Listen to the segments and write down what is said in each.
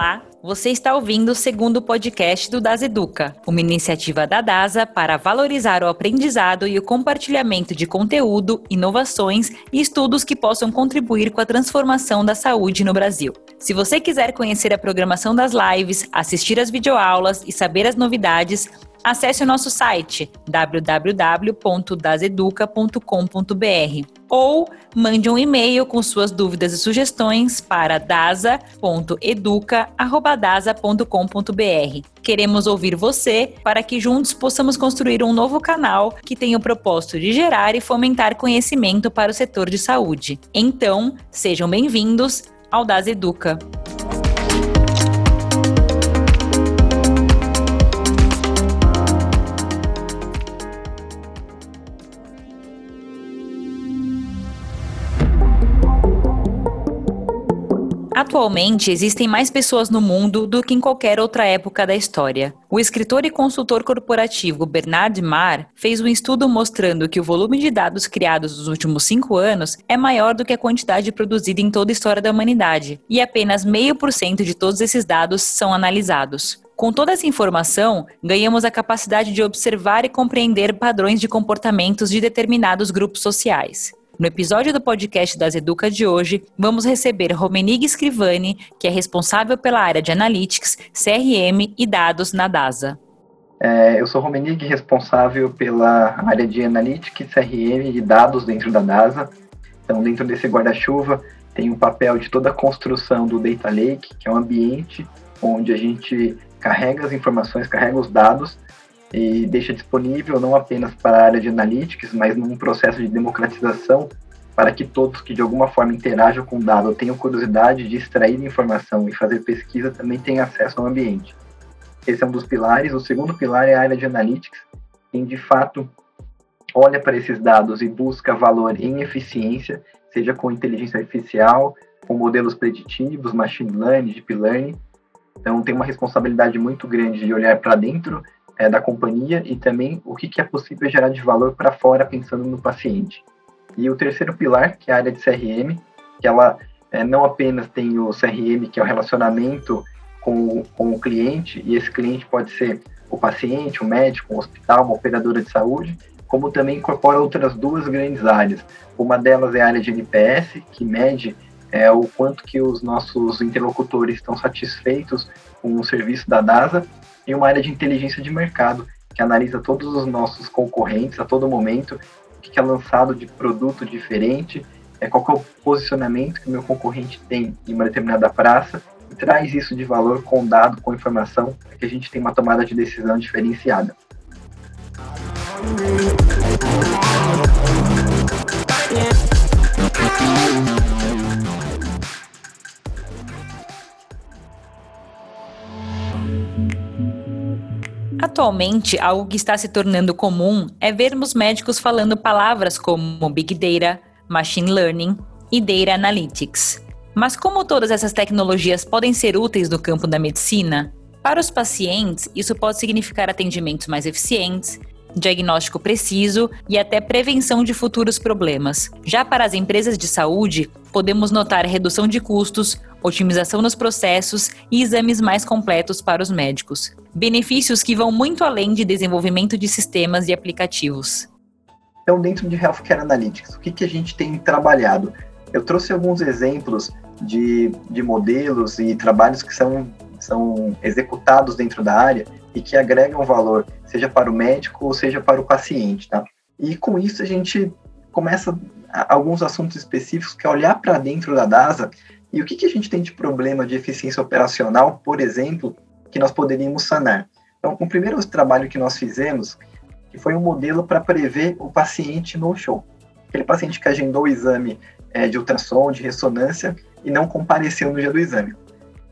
Olá, você está ouvindo o segundo podcast do Das Educa, uma iniciativa da DASA para valorizar o aprendizado e o compartilhamento de conteúdo, inovações e estudos que possam contribuir com a transformação da saúde no Brasil. Se você quiser conhecer a programação das lives, assistir às videoaulas e saber as novidades, acesse o nosso site www.daseduca.com.br ou mande um e-mail com suas dúvidas e sugestões para dasa.educa@dasa.com.br. Queremos ouvir você para que juntos possamos construir um novo canal que tenha o propósito de gerar e fomentar conhecimento para o setor de saúde. Então, sejam bem-vindos ao Das Educa. Atualmente, existem mais pessoas no mundo do que em qualquer outra época da história. O escritor e consultor corporativo Bernard Marr fez um estudo mostrando que o volume de dados criados nos últimos cinco anos é maior do que a quantidade produzida em toda a história da humanidade, e apenas meio por cento de todos esses dados são analisados. Com toda essa informação, ganhamos a capacidade de observar e compreender padrões de comportamentos de determinados grupos sociais. No episódio do podcast das Educa de hoje, vamos receber Romenig Scrivani, que é responsável pela área de Analytics, CRM e dados na DASA. É, eu sou Romenig, responsável pela área de Analytics, CRM e dados dentro da DASA. Então, dentro desse guarda-chuva, tem o papel de toda a construção do Data Lake, que é um ambiente onde a gente carrega as informações, carrega os dados e deixa disponível não apenas para a área de analytics, mas num processo de democratização para que todos que de alguma forma interajam com o dado tenham curiosidade de extrair informação e fazer pesquisa também tenham acesso ao ambiente. Esse é um dos pilares. O segundo pilar é a área de analytics, quem de fato olha para esses dados e busca valor em eficiência, seja com inteligência artificial, com modelos preditivos, machine learning, deep learning. Então tem uma responsabilidade muito grande de olhar para dentro é, da companhia e também o que, que é possível gerar de valor para fora pensando no paciente. E o terceiro pilar, que é a área de CRM, que ela é, não apenas tem o CRM, que é o relacionamento com, com o cliente, e esse cliente pode ser o paciente, o médico, um hospital, uma operadora de saúde, como também incorpora outras duas grandes áreas. Uma delas é a área de NPS, que mede é, o quanto que os nossos interlocutores estão satisfeitos com o serviço da DASA, e uma área de inteligência de mercado, que analisa todos os nossos concorrentes a todo momento, o que é lançado de produto diferente, é, qual é o posicionamento que o meu concorrente tem em uma determinada praça, e traz isso de valor com dado, com informação, para que a gente tenha uma tomada de decisão diferenciada. Atualmente, algo que está se tornando comum é vermos médicos falando palavras como Big Data, Machine Learning e Data Analytics. Mas como todas essas tecnologias podem ser úteis no campo da medicina? Para os pacientes, isso pode significar atendimentos mais eficientes, diagnóstico preciso e até prevenção de futuros problemas. Já para as empresas de saúde, podemos notar redução de custos, otimização nos processos e exames mais completos para os médicos. Benefícios que vão muito além de desenvolvimento de sistemas e aplicativos. Então, dentro de Healthcare Analytics, o que, que a gente tem trabalhado? Eu trouxe alguns exemplos de, de modelos e trabalhos que são, são executados dentro da área e que agregam valor, seja para o médico ou seja para o paciente, tá? E com isso a gente começa alguns assuntos específicos, que é olhar para dentro da DASA e o que, que a gente tem de problema de eficiência operacional, por exemplo, que nós poderíamos sanar. Então, o primeiro trabalho que nós fizemos, que foi um modelo para prever o paciente no show. Aquele paciente que agendou o exame é, de ultrassom, de ressonância, e não compareceu no dia do exame.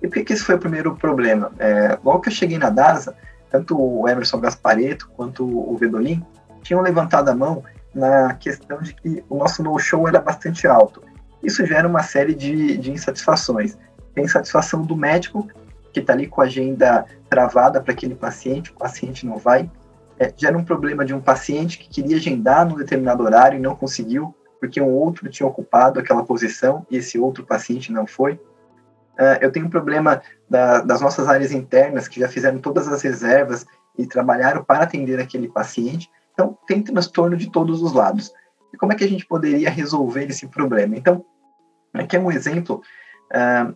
E por que, que esse foi o primeiro problema? É, logo que eu cheguei na DASA, tanto o Emerson Gaspareto quanto o Vedolin tinham levantado a mão na questão de que o nosso no-show era bastante alto. Isso gera uma série de, de insatisfações. Tem insatisfação do médico, que está ali com a agenda travada para aquele paciente, o paciente não vai. É, gera um problema de um paciente que queria agendar num determinado horário e não conseguiu, porque um outro tinha ocupado aquela posição e esse outro paciente não foi. Uh, eu tenho um problema da, das nossas áreas internas, que já fizeram todas as reservas e trabalharam para atender aquele paciente. Então, tem transtorno de todos os lados. E como é que a gente poderia resolver esse problema? Então, aqui é um exemplo, uh,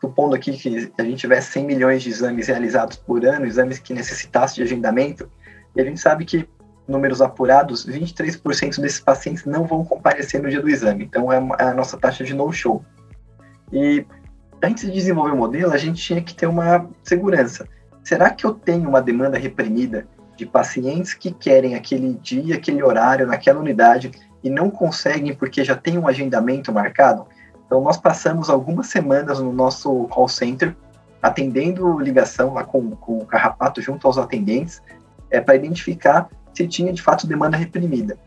supondo aqui que a gente tivesse 100 milhões de exames realizados por ano, exames que necessitassem de agendamento, e a gente sabe que, números apurados, 23% desses pacientes não vão comparecer no dia do exame. Então, é, é a nossa taxa de no-show. E antes de desenvolver o modelo, a gente tinha que ter uma segurança. Será que eu tenho uma demanda reprimida de pacientes que querem aquele dia, aquele horário, naquela unidade e não conseguem porque já tem um agendamento marcado? Então, nós passamos algumas semanas no nosso call center atendendo ligação lá com, com o carrapato junto aos atendentes é, para identificar se tinha de fato demanda reprimida.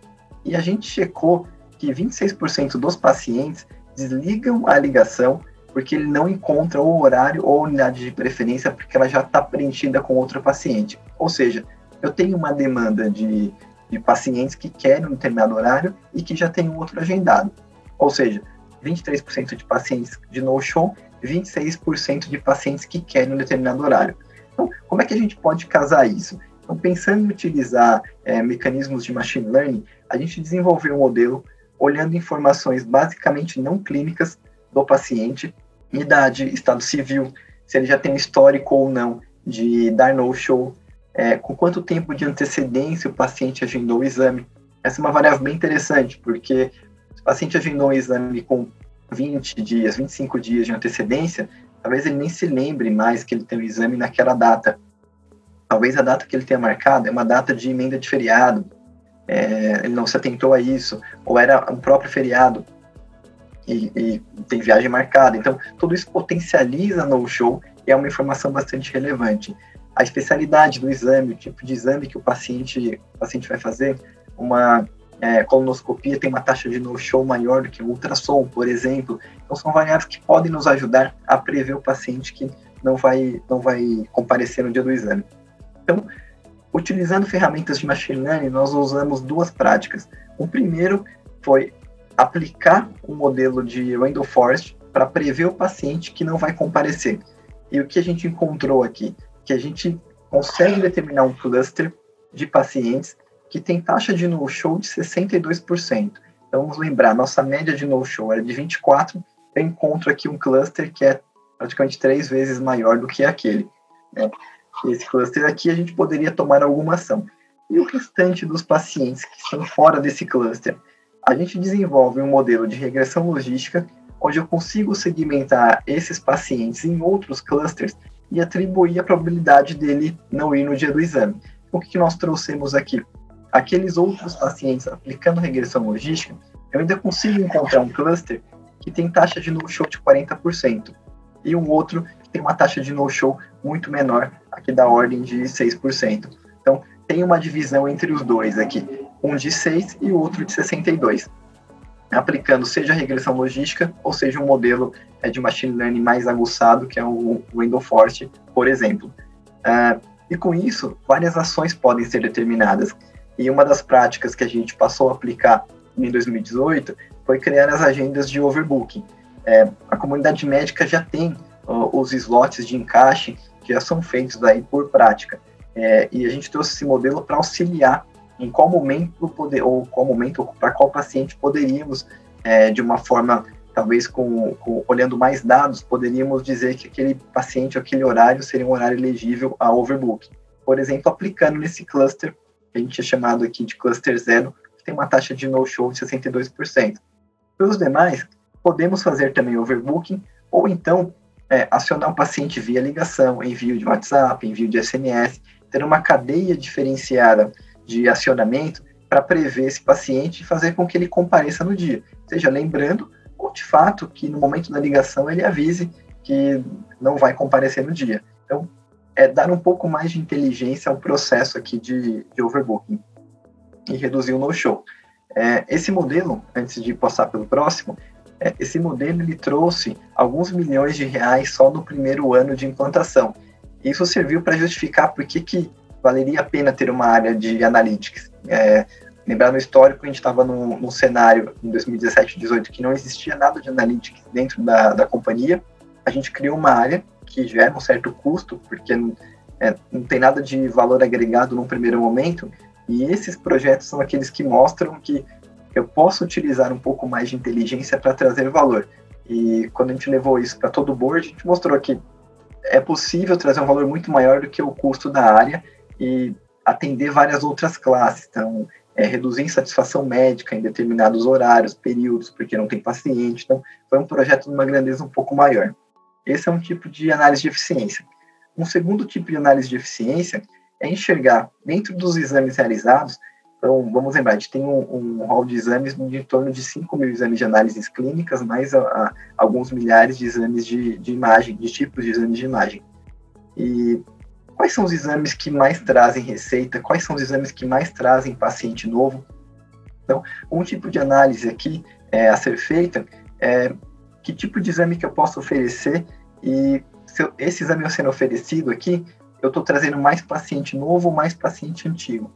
E a gente checou que 26% dos pacientes desligam a ligação porque ele não encontra o horário ou unidade de preferência porque ela já está preenchida com outro paciente. Ou seja, eu tenho uma demanda de, de pacientes que querem um determinado horário e que já tem um outro agendado. Ou seja, 23% de pacientes de no-show, 26% de pacientes que querem um determinado horário. Então, como é que a gente pode casar isso? Então, pensando em utilizar é, mecanismos de machine learning, a gente desenvolveu um modelo olhando informações basicamente não clínicas do paciente idade, estado civil, se ele já tem histórico ou não de dar no-show, é, com quanto tempo de antecedência o paciente agendou o exame. Essa é uma variável bem interessante, porque se o paciente agendou um exame com 20 dias, 25 dias de antecedência, talvez ele nem se lembre mais que ele tem o exame naquela data. Talvez a data que ele tenha marcado é uma data de emenda de feriado, é, ele não se atentou a isso, ou era um próprio feriado e, e tem viagem marcada. Então, tudo isso potencializa no show e é uma informação bastante relevante. A especialidade do exame, o tipo de exame que o paciente, o paciente vai fazer, uma é, colonoscopia tem uma taxa de no-show maior do que o ultrassom, por exemplo. Então, são variáveis que podem nos ajudar a prever o paciente que não vai, não vai comparecer no dia do exame. Então, utilizando ferramentas de machine learning, nós usamos duas práticas. O primeiro foi aplicar um modelo de Randall Forest para prever o paciente que não vai comparecer. E o que a gente encontrou aqui? Que a gente consegue determinar um cluster de pacientes que tem taxa de no-show de 62%. Então, vamos lembrar, nossa média de no-show era de 24%, eu encontro aqui um cluster que é praticamente três vezes maior do que aquele. Né? Esse cluster aqui, a gente poderia tomar alguma ação. E o restante dos pacientes que estão fora desse cluster? A gente desenvolve um modelo de regressão logística onde eu consigo segmentar esses pacientes em outros clusters e atribuir a probabilidade dele não ir no dia do exame. O que nós trouxemos aqui? Aqueles outros pacientes aplicando regressão logística, eu ainda consigo encontrar um cluster que tem taxa de no-show de 40% e um outro que tem uma taxa de no-show muito menor, aqui da ordem de 6%. Então, tem uma divisão entre os dois aqui um de 6 e o outro de 62, aplicando seja a regressão logística ou seja um modelo é, de machine learning mais aguçado, que é o Window por exemplo. Uh, e com isso, várias ações podem ser determinadas. E uma das práticas que a gente passou a aplicar em 2018 foi criar as agendas de overbooking. É, a comunidade médica já tem uh, os slots de encaixe que já são feitos aí por prática. É, e a gente trouxe esse modelo para auxiliar em qual momento poder, ou qual momento, para qual paciente poderíamos, é, de uma forma, talvez com, com, olhando mais dados, poderíamos dizer que aquele paciente, aquele horário seria um horário elegível a overbook. Por exemplo, aplicando nesse cluster, que a gente é chamado aqui de cluster zero, que tem uma taxa de no-show de 62%. Pelos demais, podemos fazer também overbooking, ou então é, acionar o paciente via ligação, envio de WhatsApp, envio de SMS, ter uma cadeia diferenciada de acionamento para prever esse paciente e fazer com que ele compareça no dia. Seja lembrando, ou de fato, que no momento da ligação ele avise que não vai comparecer no dia. Então, é dar um pouco mais de inteligência ao processo aqui de, de overbooking e reduzir o no-show. É, esse modelo, antes de passar pelo próximo, é, esse modelo ele trouxe alguns milhões de reais só no primeiro ano de implantação. Isso serviu para justificar por que, que valeria a pena ter uma área de analytics. É, lembrar no histórico, a gente estava num, num, cenário em 2017, 2018 que não existia nada de analytics dentro da, da companhia, a gente criou uma área que gera um certo custo, porque é, não tem nada de valor agregado num primeiro momento, e esses projetos são aqueles que mostram que eu posso utilizar um pouco mais de inteligência para trazer valor. E quando a gente levou isso para todo o board, a gente mostrou que é possível trazer um valor muito maior do que o custo da área e atender várias outras classes. Então, é, reduzir insatisfação médica em determinados horários, períodos, porque não tem paciente. Então, foi um projeto de uma grandeza um pouco maior. Esse é um tipo de análise de eficiência. Um segundo tipo de análise de eficiência é enxergar dentro dos exames realizados então, vamos lembrar, a gente tem um, um hall de exames de em torno de 5 mil exames de análises clínicas, mais a, a, alguns milhares de exames de, de imagem, de tipos de exames de imagem. E quais são os exames que mais trazem receita? Quais são os exames que mais trazem paciente novo? Então, um tipo de análise aqui é, a ser feita é que tipo de exame que eu posso oferecer e se eu, esse exame sendo oferecido aqui, eu estou trazendo mais paciente novo ou mais paciente antigo.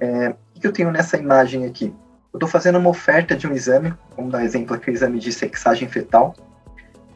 É, o que eu tenho nessa imagem aqui? Eu estou fazendo uma oferta de um exame, vamos dar exemplo aqui, o exame de sexagem fetal.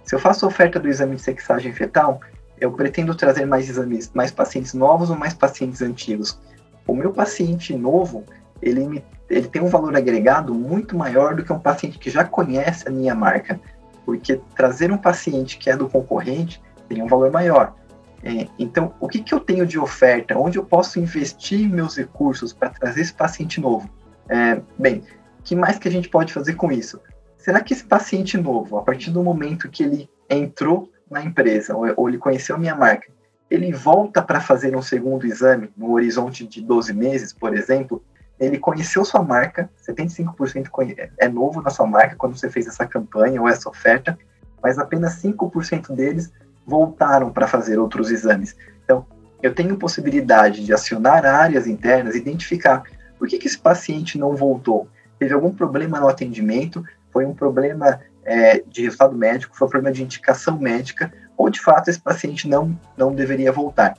Se eu faço a oferta do exame de sexagem fetal, eu pretendo trazer mais exames, mais pacientes novos ou mais pacientes antigos. O meu paciente novo, ele, me, ele tem um valor agregado muito maior do que um paciente que já conhece a minha marca, porque trazer um paciente que é do concorrente tem um valor maior. É, então, o que, que eu tenho de oferta? Onde eu posso investir meus recursos para trazer esse paciente novo? É, bem, que mais que a gente pode fazer com isso? Será que esse paciente novo, a partir do momento que ele entrou na empresa ou, ou ele conheceu minha marca, ele volta para fazer um segundo exame no horizonte de 12 meses, por exemplo, ele conheceu sua marca, 75% é novo na sua marca quando você fez essa campanha ou essa oferta, mas apenas 5% deles voltaram para fazer outros exames. Então, eu tenho possibilidade de acionar áreas internas, identificar por que, que esse paciente não voltou. Teve algum problema no atendimento? Foi um problema é, de resultado médico? Foi problema de indicação médica? Ou de fato esse paciente não, não deveria voltar?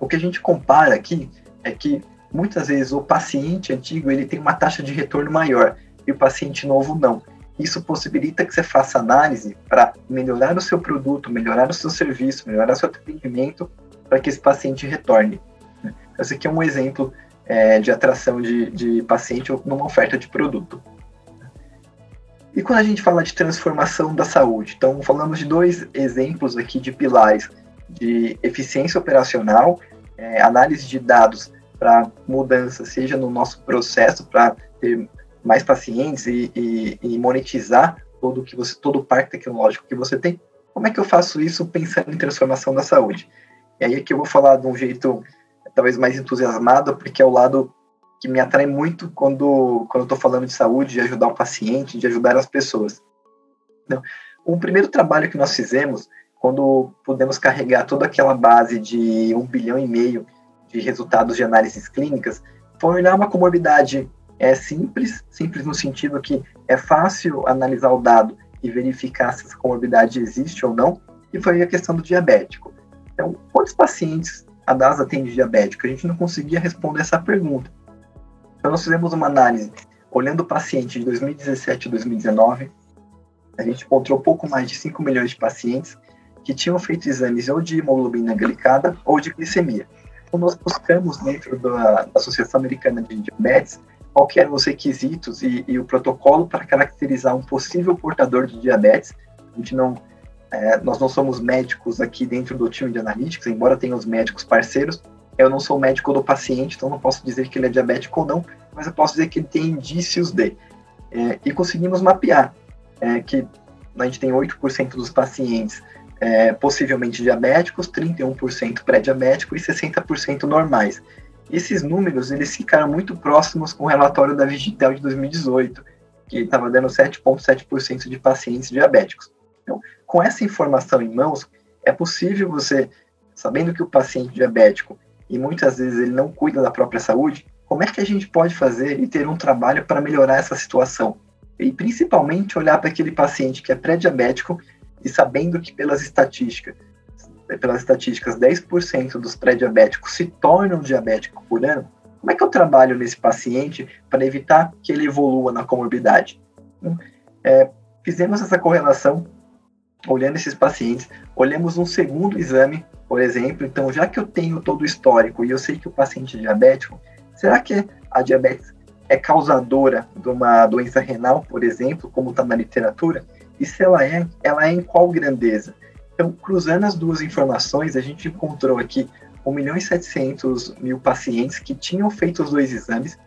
O que a gente compara aqui é que muitas vezes o paciente antigo ele tem uma taxa de retorno maior e o paciente novo não. Isso possibilita que você faça análise para melhorar o seu produto, melhorar o seu serviço, melhorar o seu atendimento, para que esse paciente retorne. Esse aqui é um exemplo é, de atração de, de paciente numa oferta de produto. E quando a gente fala de transformação da saúde, então falamos de dois exemplos aqui de pilares de eficiência operacional, é, análise de dados para mudança, seja no nosso processo para ter mais pacientes e, e, e, monetizar todo que você, todo o parque tecnológico que você tem. Como é que eu faço isso pensando em transformação da saúde? E aí é que eu vou falar de um jeito talvez mais entusiasmado, porque é o lado que me atrai muito quando quando estou falando de saúde, de ajudar o paciente, de ajudar as pessoas. Então, o primeiro trabalho que nós fizemos, quando pudemos carregar toda aquela base de um bilhão e meio de resultados de análises clínicas, foi olhar uma comorbidade é simples, simples no sentido que é fácil analisar o dado e verificar se essa comorbidade existe ou não, e foi a questão do diabético. Então, quantos pacientes a DASA tem de diabético? A gente não conseguia responder essa pergunta. Então, nós fizemos uma análise olhando o paciente de 2017 e 2019, a gente encontrou pouco mais de 5 milhões de pacientes que tinham feito exames ou de hemoglobina glicada ou de glicemia. Então, nós buscamos, dentro da Associação Americana de Diabetes, que eram os requisitos e, e o protocolo para caracterizar um possível portador de diabetes. A gente não, é, nós não somos médicos aqui dentro do time de analytics, embora tenha os médicos parceiros. Eu não sou médico do paciente, então não posso dizer que ele é diabético ou não, mas eu posso dizer que ele tem indícios de. É, e conseguimos mapear é, que a gente tem 8% dos pacientes é, possivelmente diabéticos, 31% pré-diabético e 60% normais esses números eles ficaram muito próximos com o relatório da Vigitel de 2018, que estava dando 7,7% de pacientes diabéticos. Então, com essa informação em mãos, é possível você, sabendo que o paciente diabético, e muitas vezes ele não cuida da própria saúde, como é que a gente pode fazer e ter um trabalho para melhorar essa situação? E principalmente olhar para aquele paciente que é pré-diabético e sabendo que pelas estatísticas pelas estatísticas, 10% dos pré-diabéticos se tornam diabéticos por ano, como é que eu trabalho nesse paciente para evitar que ele evolua na comorbidade? Então, é, fizemos essa correlação olhando esses pacientes, olhamos um segundo exame, por exemplo. Então, já que eu tenho todo o histórico e eu sei que o paciente é diabético, será que a diabetes é causadora de uma doença renal, por exemplo, como está na literatura? E se ela é, ela é em qual grandeza? Então, cruzando as duas informações, a gente encontrou aqui 1 milhão e 700 mil pacientes que tinham feito os dois exames.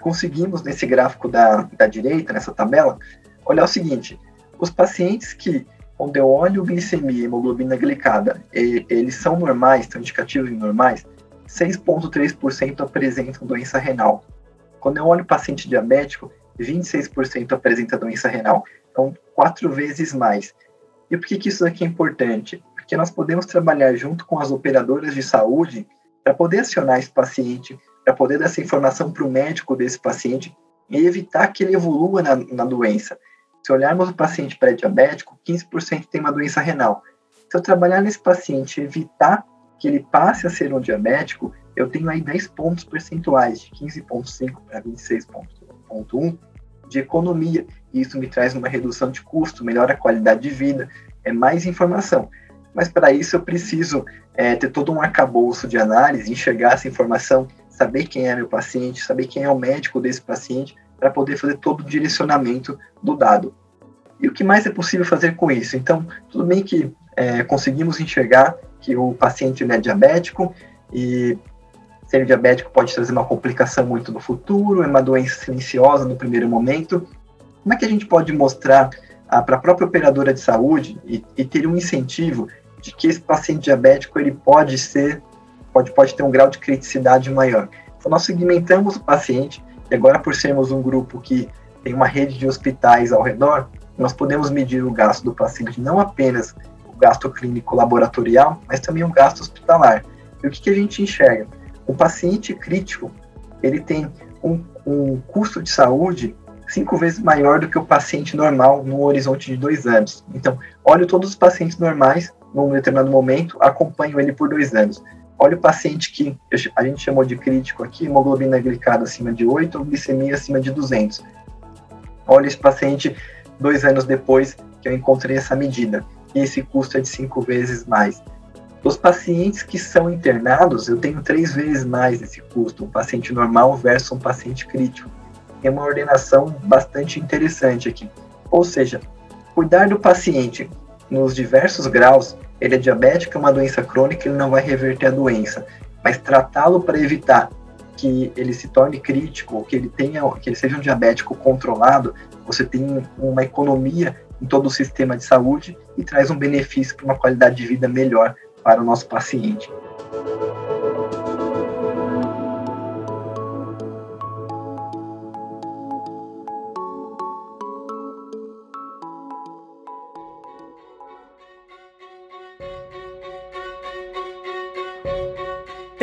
Conseguimos, nesse gráfico da, da direita, nessa tabela, olhar o seguinte: os pacientes que, quando eu olho glicemia e hemoglobina glicada, e, eles são normais, são indicativos normais, 6,3% apresentam doença renal. Quando eu olho paciente diabético, 26% apresenta doença renal. Então, quatro vezes mais. E por que, que isso aqui é importante? Porque nós podemos trabalhar junto com as operadoras de saúde para poder acionar esse paciente, para poder dar essa informação para o médico desse paciente e evitar que ele evolua na, na doença. Se olharmos o paciente pré-diabético, 15% tem uma doença renal. Se eu trabalhar nesse paciente e evitar que ele passe a ser um diabético, eu tenho aí 10 pontos percentuais, de 15,5 para 26,1 de economia. E isso me traz uma redução de custo, melhora a qualidade de vida, é mais informação. Mas para isso eu preciso é, ter todo um arcabouço de análise, enxergar essa informação, saber quem é meu paciente, saber quem é o médico desse paciente, para poder fazer todo o direcionamento do dado. E o que mais é possível fazer com isso? Então, tudo bem que é, conseguimos enxergar que o paciente é diabético e ser diabético pode trazer uma complicação muito no futuro, é uma doença silenciosa no primeiro momento. Como é que a gente pode mostrar ah, para a própria operadora de saúde e, e, ter um incentivo de que esse paciente diabético ele pode ser, pode, pode ter um grau de criticidade maior? Então, nós segmentamos o paciente e agora por sermos um grupo que tem uma rede de hospitais ao redor, nós podemos medir o gasto do paciente, não apenas o gasto clínico laboratorial, mas também o gasto hospitalar. E o que, que a gente enxerga? O paciente crítico, ele tem um, um custo de saúde cinco vezes maior do que o paciente normal no horizonte de dois anos. Então, olho todos os pacientes normais num determinado momento, acompanho ele por dois anos. Olha o paciente que a gente chamou de crítico aqui, hemoglobina glicada acima de 8 ou glicemia acima de 200. Olha esse paciente dois anos depois que eu encontrei essa medida. E esse custo é de cinco vezes mais. Os pacientes que são internados, eu tenho três vezes mais esse custo, um paciente normal versus um paciente crítico. Tem uma ordenação bastante interessante aqui. Ou seja, cuidar do paciente nos diversos graus, ele é diabético, é uma doença crônica, ele não vai reverter a doença, mas tratá-lo para evitar que ele se torne crítico, que ele tenha, que ele seja um diabético controlado, você tem uma economia em todo o sistema de saúde e traz um benefício para uma qualidade de vida melhor para o nosso paciente.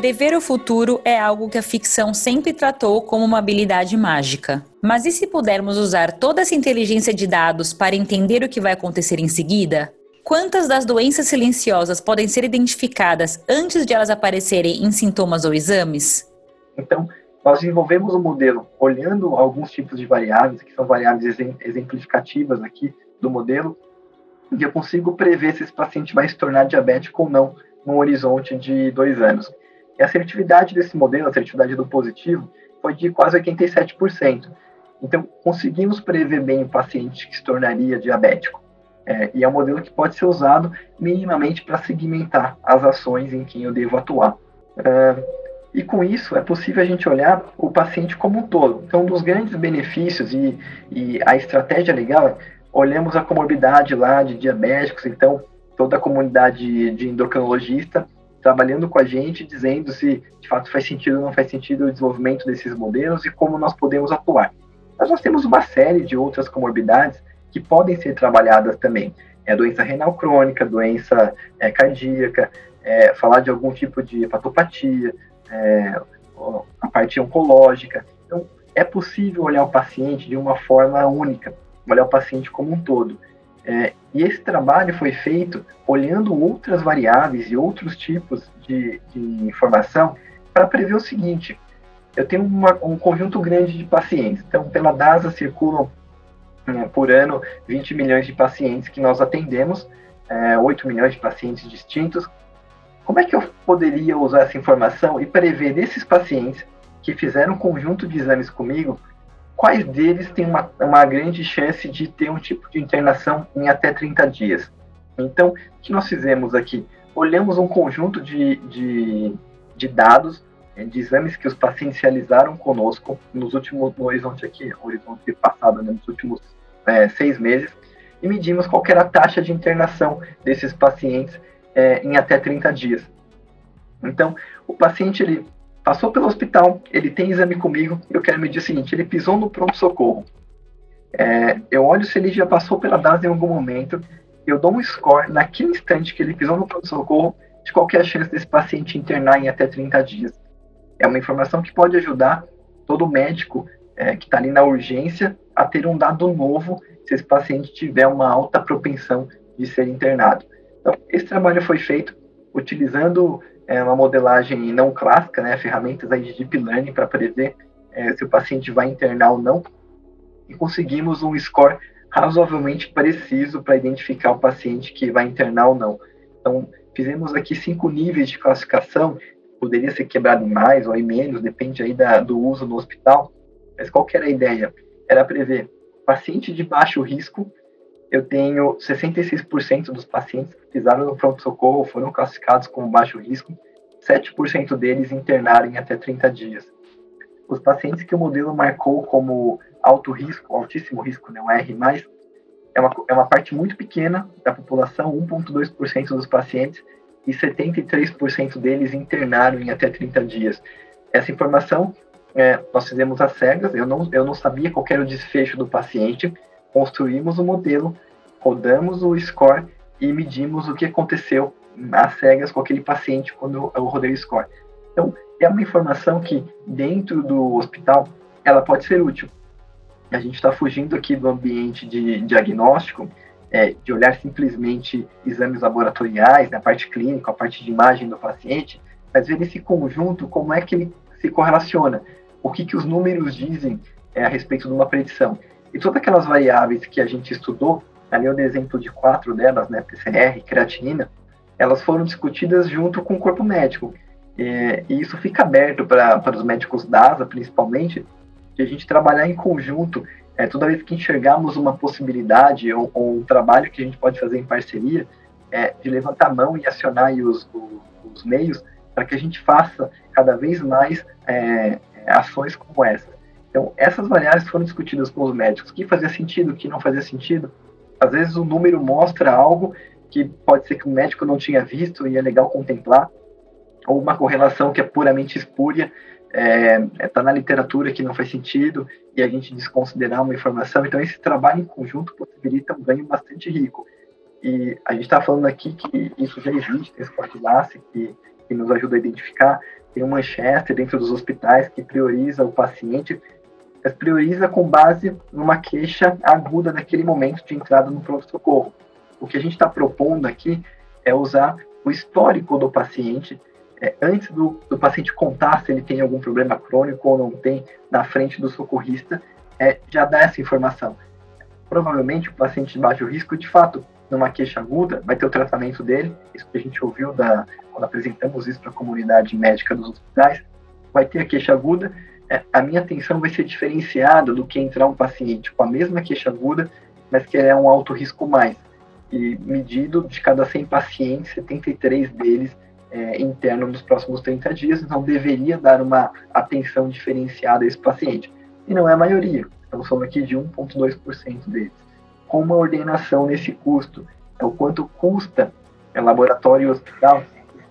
Prever o futuro é algo que a ficção sempre tratou como uma habilidade mágica. Mas e se pudermos usar toda essa inteligência de dados para entender o que vai acontecer em seguida? Quantas das doenças silenciosas podem ser identificadas antes de elas aparecerem em sintomas ou exames? Então, nós desenvolvemos um modelo olhando alguns tipos de variáveis, que são variáveis exemplificativas aqui do modelo, e eu consigo prever se esse paciente vai se tornar diabético ou não no horizonte de dois anos. E a assertividade desse modelo, a assertividade do positivo, foi de quase 87%. Então, conseguimos prever bem o paciente que se tornaria diabético. É, e é um modelo que pode ser usado minimamente para segmentar as ações em quem eu devo atuar. É, e com isso é possível a gente olhar o paciente como um todo. Então, um dos grandes benefícios e, e a estratégia legal, olhamos a comorbidade lá de diabéticos, então toda a comunidade de endocrinologista trabalhando com a gente, dizendo se de fato faz sentido ou não faz sentido o desenvolvimento desses modelos e como nós podemos atuar. Mas nós temos uma série de outras comorbidades que podem ser trabalhadas também. É doença renal crônica, doença é, cardíaca, é, falar de algum tipo de hepatopatia, é, a parte oncológica. Então, é possível olhar o paciente de uma forma única, olhar o paciente como um todo. É, e esse trabalho foi feito olhando outras variáveis e outros tipos de, de informação para prever o seguinte: eu tenho uma, um conjunto grande de pacientes. Então, pela DASA circulam por ano 20 milhões de pacientes que nós atendemos é, 8 milhões de pacientes distintos. Como é que eu poderia usar essa informação e prever desses pacientes que fizeram um conjunto de exames comigo, quais deles têm uma, uma grande chance de ter um tipo de internação em até 30 dias? Então, o que nós fizemos aqui? Olhamos um conjunto de, de, de dados, é, de exames que os pacientes realizaram conosco nos últimos, no horizonte aqui, horizonte passado, né, nos últimos é, seis meses, e medimos qual era a taxa de internação desses pacientes é, em até 30 dias. Então, o paciente ele passou pelo hospital, ele tem exame comigo, eu quero medir o seguinte, ele pisou no pronto-socorro. É, eu olho se ele já passou pela DAS em algum momento, eu dou um score naquele instante que ele pisou no pronto-socorro de qualquer chance desse paciente internar em até 30 dias. É uma informação que pode ajudar todo médico é, que está ali na urgência a ter um dado novo se esse paciente tiver uma alta propensão de ser internado. Então, esse trabalho foi feito utilizando é, uma modelagem não clássica, né, ferramentas aí de deep learning para prever é, se o paciente vai internar ou não, e conseguimos um score razoavelmente preciso para identificar o paciente que vai internar ou não. Então, fizemos aqui cinco níveis de classificação, poderia ser quebrado mais ou em menos, depende aí da, do uso no hospital, mas qual que era a ideia? Era prever paciente de baixo risco, eu tenho 66% dos pacientes que pisaram no pronto-socorro foram classificados como baixo risco, 7% deles internaram em até 30 dias. Os pacientes que o modelo marcou como alto risco, altíssimo risco, né, R+, é uma, é uma parte muito pequena da população, 1,2% dos pacientes, e 73% deles internaram em até 30 dias. Essa informação é, nós fizemos às cegas, eu não, eu não sabia qual era o desfecho do paciente, construímos o um modelo, rodamos o score e medimos o que aconteceu às cegas com aquele paciente quando eu rodei o score. Então, é uma informação que, dentro do hospital, ela pode ser útil. A gente está fugindo aqui do ambiente de diagnóstico, é, de olhar simplesmente exames laboratoriais, né, a parte clínica, a parte de imagem do paciente, mas ver esse conjunto, como é que ele se correlaciona o que, que os números dizem é, a respeito de uma predição. E todas aquelas variáveis que a gente estudou, ali eu dei exemplo de quatro delas, né, PCR, creatinina, elas foram discutidas junto com o corpo médico. E, e isso fica aberto para os médicos DASA, principalmente, de a gente trabalhar em conjunto. É, toda vez que enxergarmos uma possibilidade ou, ou, um trabalho que a gente pode fazer em parceria, é, de levantar a mão e acionar os, os, os meios para que a gente faça cada vez mais é, ações como essa. Então, essas variáveis foram discutidas com os médicos. O que fazia sentido, o que não fazia sentido. Às vezes o número mostra algo que pode ser que o médico não tinha visto e é legal contemplar, ou uma correlação que é puramente espúria, está é, é tá na literatura que não faz sentido e a gente desconsiderar uma informação. Então, esse trabalho em conjunto possibilita um ganho bastante rico. E a gente está falando aqui que isso já existe, esse Sport que, que nos ajuda a identificar, tem o Manchester dentro dos hospitais que prioriza o paciente, prioriza com base numa queixa aguda naquele momento de entrada no pronto-socorro. O que a gente está propondo aqui é usar o histórico do paciente, é, antes do, do, paciente contar se ele tem algum problema crônico ou não tem, na frente do socorrista, é, já dá essa informação. Provavelmente o paciente de baixo risco, de fato, numa queixa aguda, vai ter o tratamento dele, isso que a gente ouviu da, quando apresentamos isso para a comunidade médica dos hospitais, vai ter a queixa aguda, a minha atenção vai ser diferenciada do que entrar um paciente com a mesma queixa aguda, mas que é um alto risco mais. E medido de cada 100 pacientes, 73 deles é, nos próximos 30 dias, então deveria dar uma atenção diferenciada a esse paciente. E não é a maioria, estamos falando aqui de 1,2% deles com uma ordenação nesse custo. É o quanto custa é laboratório e hospital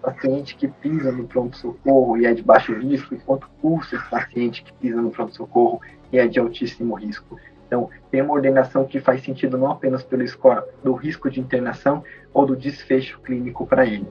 paciente que pisa no pronto-socorro e é de baixo risco, e quanto custa esse paciente que pisa no pronto-socorro e é de altíssimo risco. Então, tem uma ordenação que faz sentido não apenas pelo score do risco de internação ou do desfecho clínico para ele.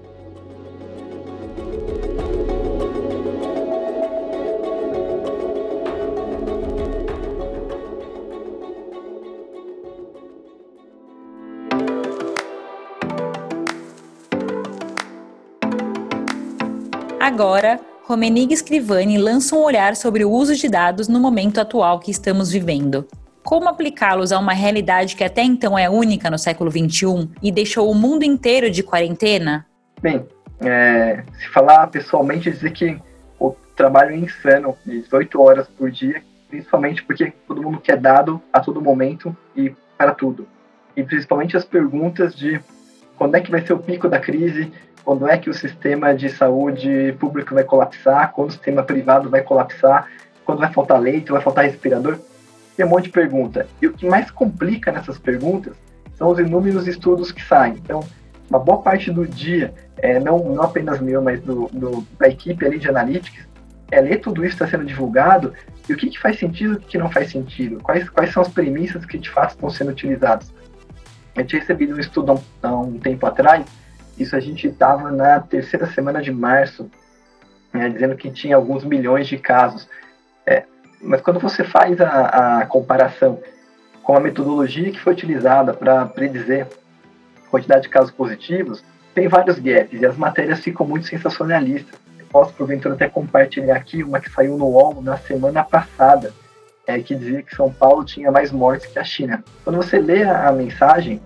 Agora, Romenig Scrivani lança um olhar sobre o uso de dados no momento atual que estamos vivendo. como aplicá-los a uma realidade que até então é única no século XXI e deixou o mundo inteiro de quarentena? Bem, é, se falar pessoalmente, dizer que o trabalho é insano, 18 horas por dia, principalmente porque todo mundo quer dado a todo momento e para tudo. E principalmente as perguntas de quando é que vai ser o pico da crise, quando é que o sistema de saúde público vai colapsar, quando o sistema privado vai colapsar, quando vai faltar leito, vai faltar respirador. Tem um monte de pergunta. E o que mais complica nessas perguntas são os inúmeros estudos que saem. Então, uma boa parte do dia, é, não, não apenas meu, mas do, do, da equipe ali de analytics, é ler tudo isso que está sendo divulgado e o que, que faz sentido e o que, que não faz sentido. Quais, quais são as premissas que de fato estão sendo utilizadas. Eu tinha recebido um estudo há um, há um tempo atrás, isso a gente estava na terceira semana de março, né, dizendo que tinha alguns milhões de casos. É, mas quando você faz a, a comparação com a metodologia que foi utilizada para predizer a quantidade de casos positivos, tem vários gaps e as matérias ficam muito sensacionalistas. Eu posso, porventura, até compartilhar aqui uma que saiu no UOL na semana passada, é, que dizia que São Paulo tinha mais mortes que a China. Quando você lê a, a mensagem,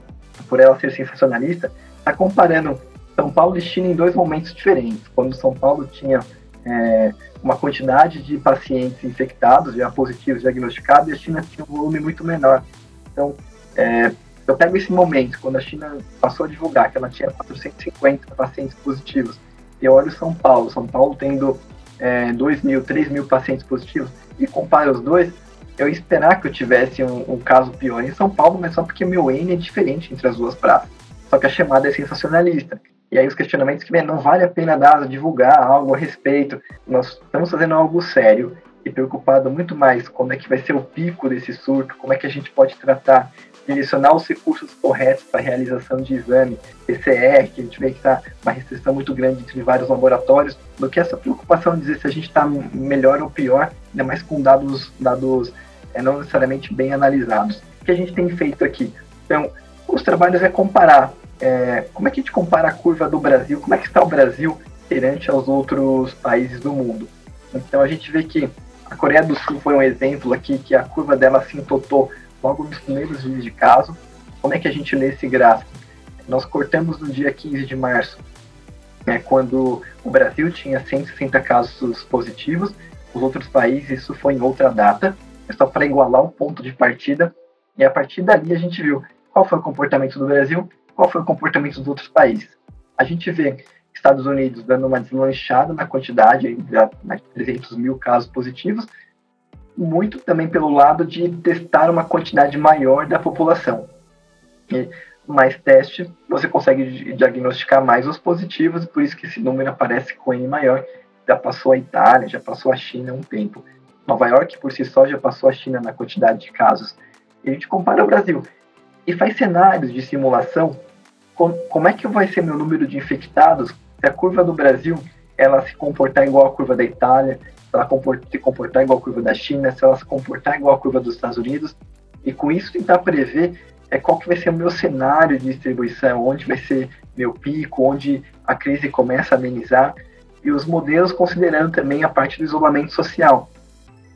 por ela ser sensacionalista, está comparando São Paulo e China em dois momentos diferentes. Quando São Paulo tinha é, uma quantidade de pacientes infectados, já positivos diagnosticados, e a China tinha um volume muito menor. Então, é, eu pego esse momento, quando a China passou a divulgar que ela tinha 450 pacientes positivos, e eu olho São Paulo, São Paulo tendo é, 2 mil, 3 mil pacientes positivos, e comparo os dois, eu esperar que eu tivesse um, um, caso pior em São Paulo, mas só porque meu N é diferente entre as duas praças. Só que a chamada é sensacionalista. E aí os questionamentos que vem, não vale a pena dar, divulgar algo a respeito. Nós estamos fazendo algo sério e preocupado muito mais como é que vai ser o pico desse surto, como é que a gente pode tratar, direcionar os recursos corretos para a realização de exame, PCR, que a gente vê que está uma restrição muito grande entre vários laboratórios, do que essa preocupação de dizer se a gente está melhor ou pior, ainda mais com dados, dados é, não necessariamente bem analisados. O que a gente tem feito aqui? Então, os trabalhos é comparar é, como é que a gente compara a curva do Brasil, como é que está o Brasil perante aos outros países do mundo. Então a gente vê que a Coreia do Sul foi um exemplo aqui, que a curva dela se entotou logo nos primeiros dias de caso. Como é que a gente lê esse gráfico? Nós cortamos no dia 15 de março, né, quando o Brasil tinha 160 casos positivos, os outros países isso foi em outra data, é só para igualar o ponto de partida, e a partir dali a gente viu qual foi o comportamento do Brasil, qual foi o comportamento dos outros países. A gente vê Estados Unidos dando uma deslanchada na quantidade, já 300 mil casos positivos, muito também pelo lado de testar uma quantidade maior da população. E mais teste, você consegue diagnosticar mais os positivos, por isso que esse número aparece com N maior. Já passou a Itália, já passou a China há um tempo. Nova York, por si só, já passou a China na quantidade de casos. E a gente compara o Brasil e faz cenários de simulação. Como é que vai ser meu número de infectados se a curva do Brasil ela se comportar igual a curva da Itália, se ela se comportar igual a curva da China, se ela se comportar igual a curva dos Estados Unidos, e com isso tentar prever é qual que vai ser o meu cenário de distribuição, onde vai ser meu pico, onde a crise começa a amenizar, e os modelos considerando também a parte do isolamento social.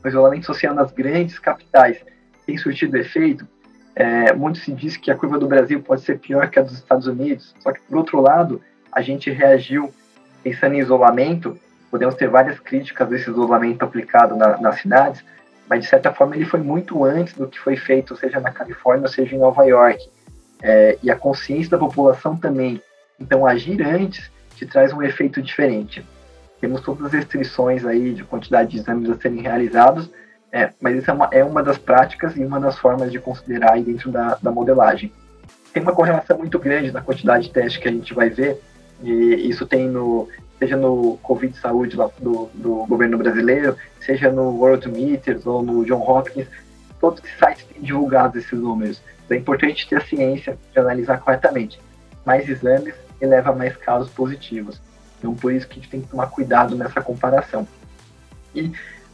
O isolamento social nas grandes capitais tem surtido efeito. É, muito se diz que a curva do Brasil pode ser pior que a dos Estados Unidos, só que por outro lado, a gente reagiu pensando em isolamento, podemos ter várias críticas desse isolamento aplicado na, nas cidades, mas de certa forma ele foi muito antes do que foi feito, seja na Califórnia, seja em Nova York. É, e a consciência da população também. Então, agir antes te traz um efeito diferente. Temos todas as restrições aí de quantidade de exames a serem realizados, é, mas isso é uma, é uma das práticas e uma das formas de considerar aí dentro da, da modelagem. Tem uma correlação muito grande na quantidade de testes que a gente vai ver e isso tem no, seja no Covid Saúde do, do governo brasileiro, seja no World Meters ou no John Hopkins, todos os sites têm divulgado esses números. Então é importante ter a ciência de analisar corretamente. Mais exames eleva mais casos positivos. Então por isso que a gente tem que tomar cuidado nessa comparação. E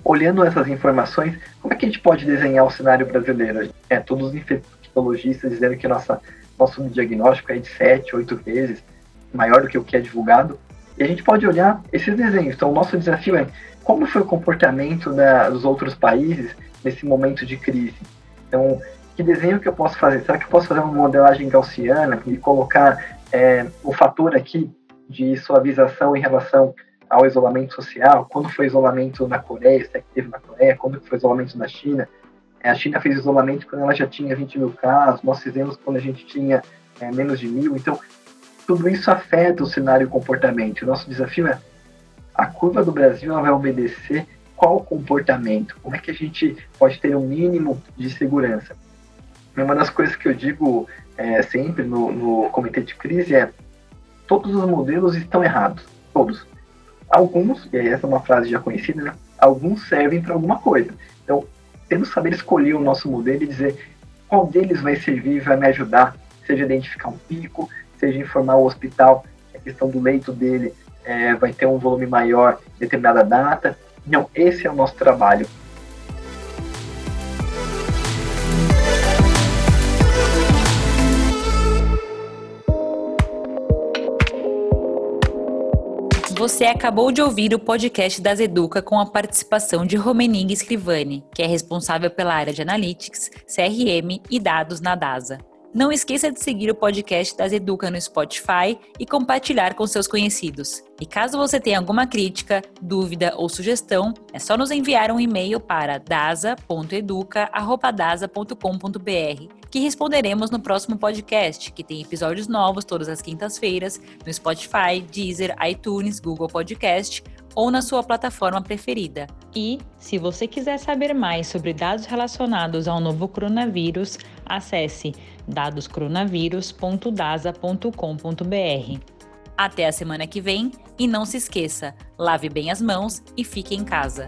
olhando essas informações, como é que a gente pode desenhar o cenário brasileiro? É, todos os infectologistas dizendo que nossa, nosso diagnóstico é de 7, 8 vezes, maior do que o que é divulgado. E a gente pode olhar esses desenhos. Então, o nosso desafio é como foi o comportamento da, dos outros países nesse momento de crise. Então, que desenho que eu posso fazer? Será que eu posso fazer uma modelagem gaussiana e colocar é, o fator aqui de suavização em relação ao isolamento social? Quando foi isolamento na Coreia? Se é que teve na Coreia? Quando foi isolamento na China? É, a China fez isolamento quando ela já tinha 20 mil casos, nós fizemos quando a gente tinha é, menos de mil. Então, tudo isso afeta o cenário e o comportamento. O nosso desafio é a curva do Brasil vai obedecer qual comportamento? Como é que a gente pode ter um mínimo de segurança? Uma das coisas que eu digo é, sempre no, no comitê de crise é todos os modelos estão errados, todos. Alguns, e essa é uma frase já conhecida, né? Alguns servem para alguma coisa. Então, temos que saber escolher o nosso modelo e dizer qual deles vai servir e vai me ajudar, seja identificar um pico, seja informar o hospital a questão do leito dele é, vai ter um volume maior em determinada data, não, esse é o nosso trabalho. Você acabou de ouvir o podcast das Educa com a participação de Romening Scrivani, que é responsável pela área de Analytics, CRM e dados na DASA. Não esqueça de seguir o podcast das Educa no Spotify e compartilhar com seus conhecidos. E caso você tenha alguma crítica, dúvida ou sugestão, é só nos enviar um e-mail para dasa.educa.dasa.com.br que responderemos no próximo podcast, que tem episódios novos todas as quintas-feiras no Spotify, Deezer, iTunes, Google Podcast ou na sua plataforma preferida. E, se você quiser saber mais sobre dados relacionados ao novo coronavírus, acesse dadoscoronavírus.dasa.com.br. Até a semana que vem e não se esqueça, lave bem as mãos e fique em casa.